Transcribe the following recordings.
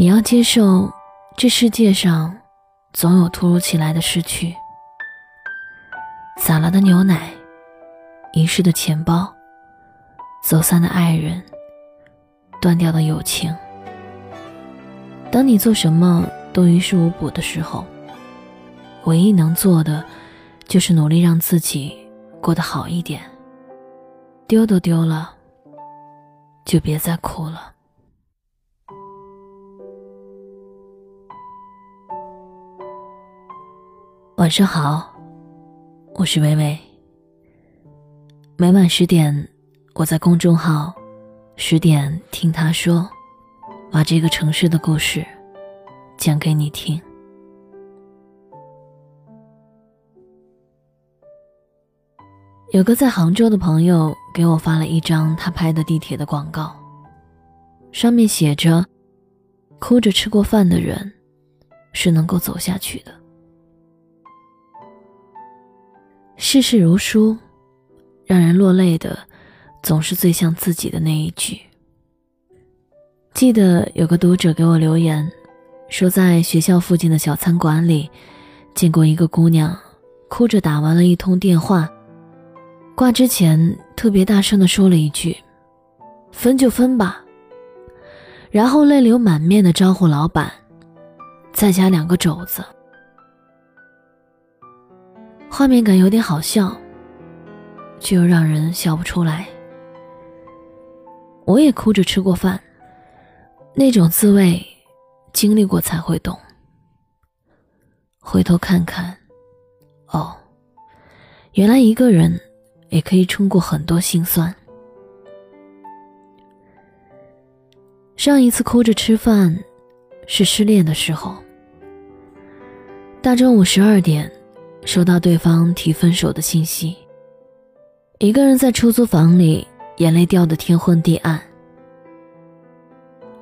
你要接受，这世界上总有突如其来的失去。洒了的牛奶，遗失的钱包，走散的爱人，断掉的友情。当你做什么都于事无补的时候，唯一能做的，就是努力让自己过得好一点。丢都丢了，就别再哭了。晚上好，我是微微。每晚十点，我在公众号“十点听他说”，把这个城市的故事讲给你听。有个在杭州的朋友给我发了一张他拍的地铁的广告，上面写着：“哭着吃过饭的人，是能够走下去的。”世事如书，让人落泪的，总是最像自己的那一句。记得有个读者给我留言，说在学校附近的小餐馆里，见过一个姑娘，哭着打完了一通电话，挂之前特别大声的说了一句：“分就分吧。”然后泪流满面的招呼老板，再加两个肘子。画面感有点好笑，却又让人笑不出来。我也哭着吃过饭，那种滋味，经历过才会懂。回头看看，哦，原来一个人也可以冲过很多心酸。上一次哭着吃饭，是失恋的时候，大中午十二点。收到对方提分手的信息，一个人在出租房里，眼泪掉得天昏地暗。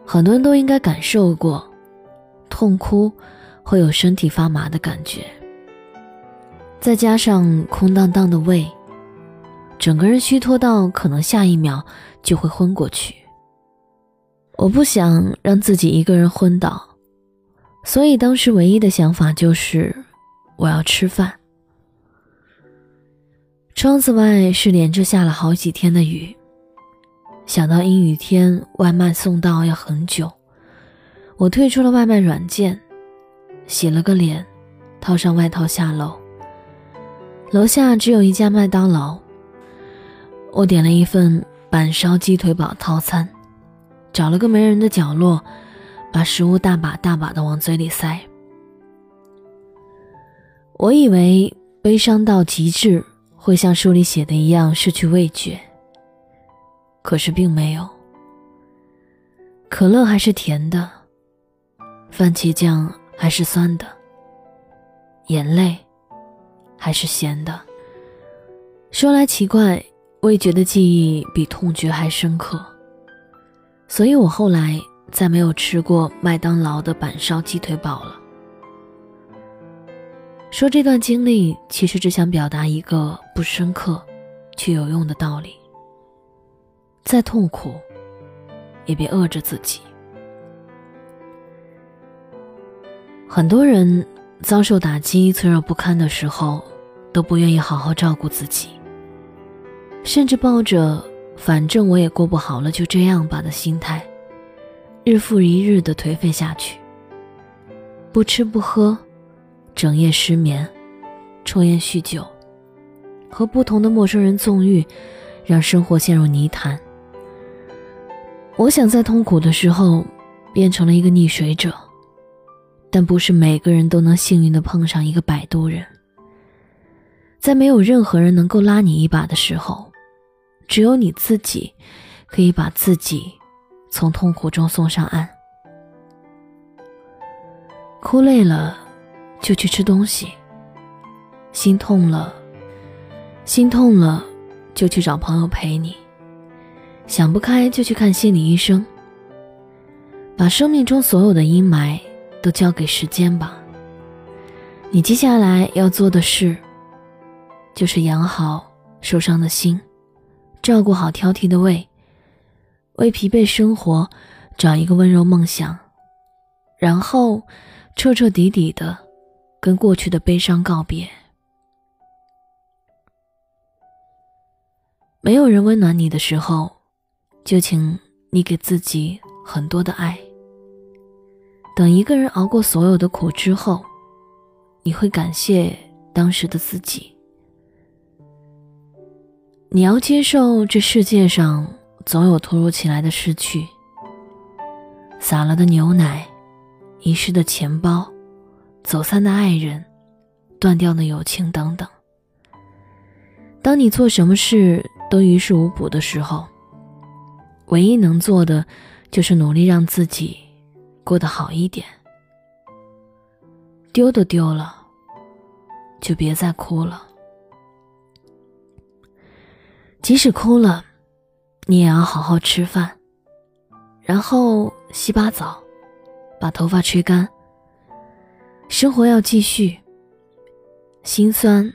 很多人都应该感受过，痛哭会有身体发麻的感觉，再加上空荡荡的胃，整个人虚脱到可能下一秒就会昏过去。我不想让自己一个人昏倒，所以当时唯一的想法就是。我要吃饭。窗子外是连着下了好几天的雨，想到阴雨天外卖送到要很久，我退出了外卖软件，洗了个脸，套上外套下楼。楼下只有一家麦当劳，我点了一份板烧鸡腿堡套餐，找了个没人的角落，把食物大把大把的往嘴里塞。我以为悲伤到极致会像书里写的一样失去味觉，可是并没有。可乐还是甜的，番茄酱还是酸的，眼泪还是咸的。说来奇怪，味觉的记忆比痛觉还深刻，所以我后来再没有吃过麦当劳的板烧鸡腿堡了。说这段经历，其实只想表达一个不深刻却有用的道理：再痛苦，也别饿着自己。很多人遭受打击、脆弱不堪的时候，都不愿意好好照顾自己，甚至抱着“反正我也过不好了，就这样吧”的心态，日复一日的颓废下去，不吃不喝。整夜失眠，抽烟酗酒，和不同的陌生人纵欲，让生活陷入泥潭。我想在痛苦的时候变成了一个溺水者，但不是每个人都能幸运的碰上一个摆渡人。在没有任何人能够拉你一把的时候，只有你自己可以把自己从痛苦中送上岸。哭累了。就去吃东西。心痛了，心痛了，就去找朋友陪你。想不开就去看心理医生。把生命中所有的阴霾都交给时间吧。你接下来要做的事，就是养好受伤的心，照顾好挑剔的胃，为疲惫生活找一个温柔梦想，然后彻彻底底的跟过去的悲伤告别。没有人温暖你的时候，就请你给自己很多的爱。等一个人熬过所有的苦之后，你会感谢当时的自己。你要接受这世界上总有突如其来的失去，洒了的牛奶，遗失的钱包，走散的爱人，断掉的友情等等。当你做什么事都于事无补的时候，唯一能做的就是努力让自己过得好一点。丢都丢了，就别再哭了。即使哭了，你也要好好吃饭，然后洗把澡，把头发吹干。生活要继续，心酸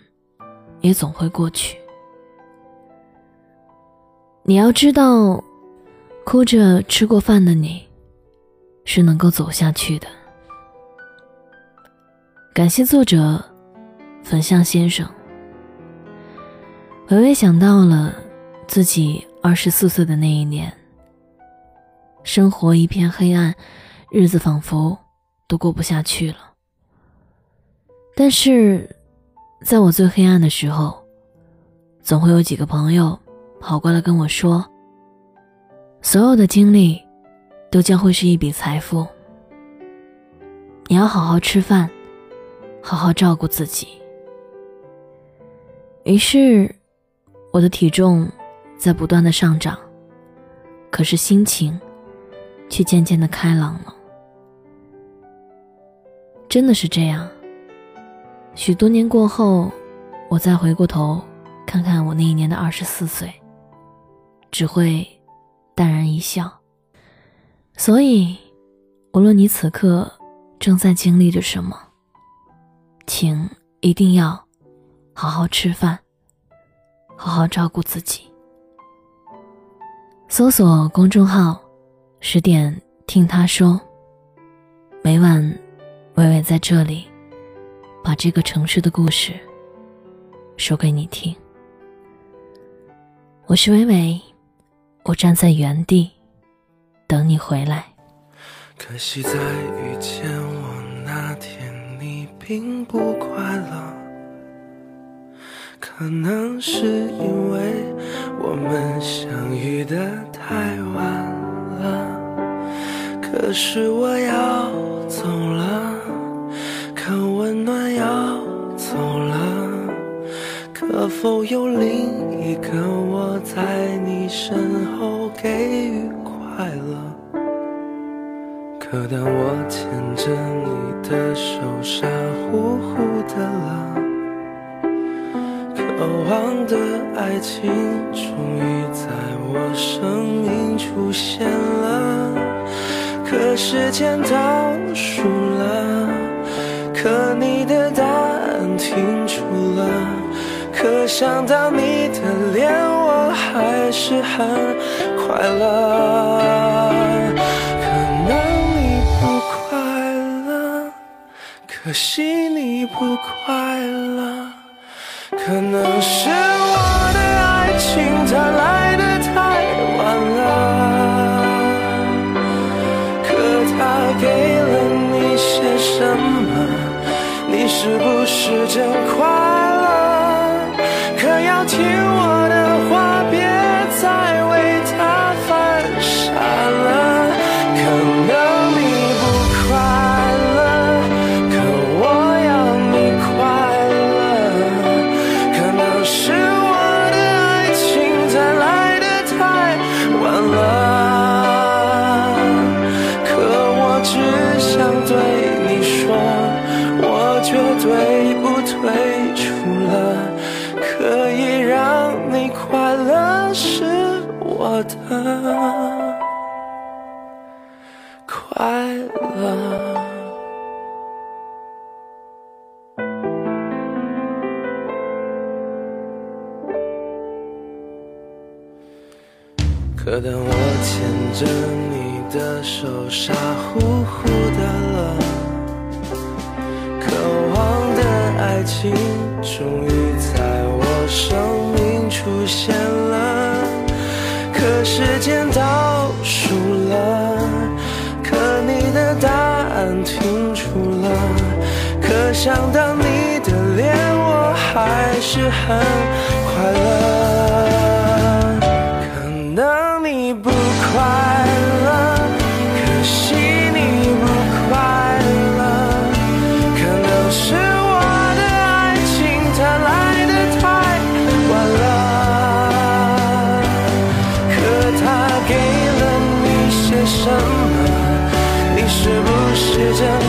也总会过去。你要知道，哭着吃过饭的你，是能够走下去的。感谢作者粉象先生。微微想到了自己二十四岁的那一年，生活一片黑暗，日子仿佛都过不下去了。但是，在我最黑暗的时候，总会有几个朋友跑过来跟我说：“所有的经历都将会是一笔财富，你要好好吃饭，好好照顾自己。”于是。我的体重在不断的上涨，可是心情却渐渐的开朗了。真的是这样。许多年过后，我再回过头看看我那一年的二十四岁，只会淡然一笑。所以，无论你此刻正在经历着什么，请一定要好好吃饭。好好照顾自己。搜索公众号“十点听他说”，每晚微微在这里把这个城市的故事说给你听。我是伟伟，我站在原地等你回来。可惜在遇见我那天，你并不快乐。可能是因为我们相遇的太晚了，可是我要走了，可温暖要走了，可否有另一个我在你身后给予快乐？可当我牵着你的手，傻乎乎的了。渴望的爱情终于在我生命出现了，可时间倒数可想到你的脸我还是很快乐。可能你不快乐，可惜你不快乐。可能是我的爱情太来快乐。可当我牵着你的手傻乎乎的了，渴望的爱情终于在我生命出现了，可时间倒数了，答案停住了可想到你的脸我还是很快乐。可能你不快乐可惜你不快乐。可能是试着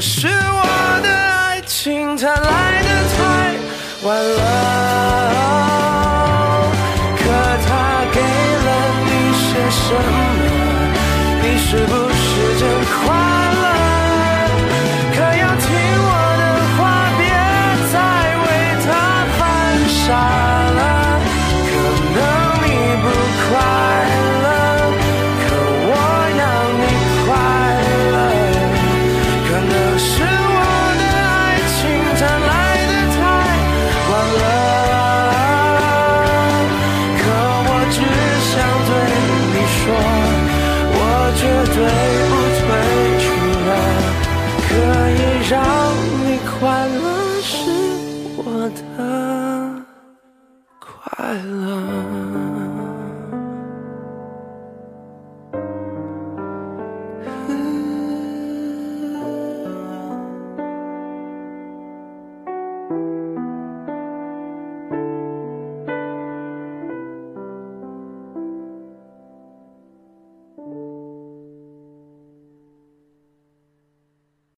是我的爱情它来的太晚了，可它给了你些什么？你是不快乐。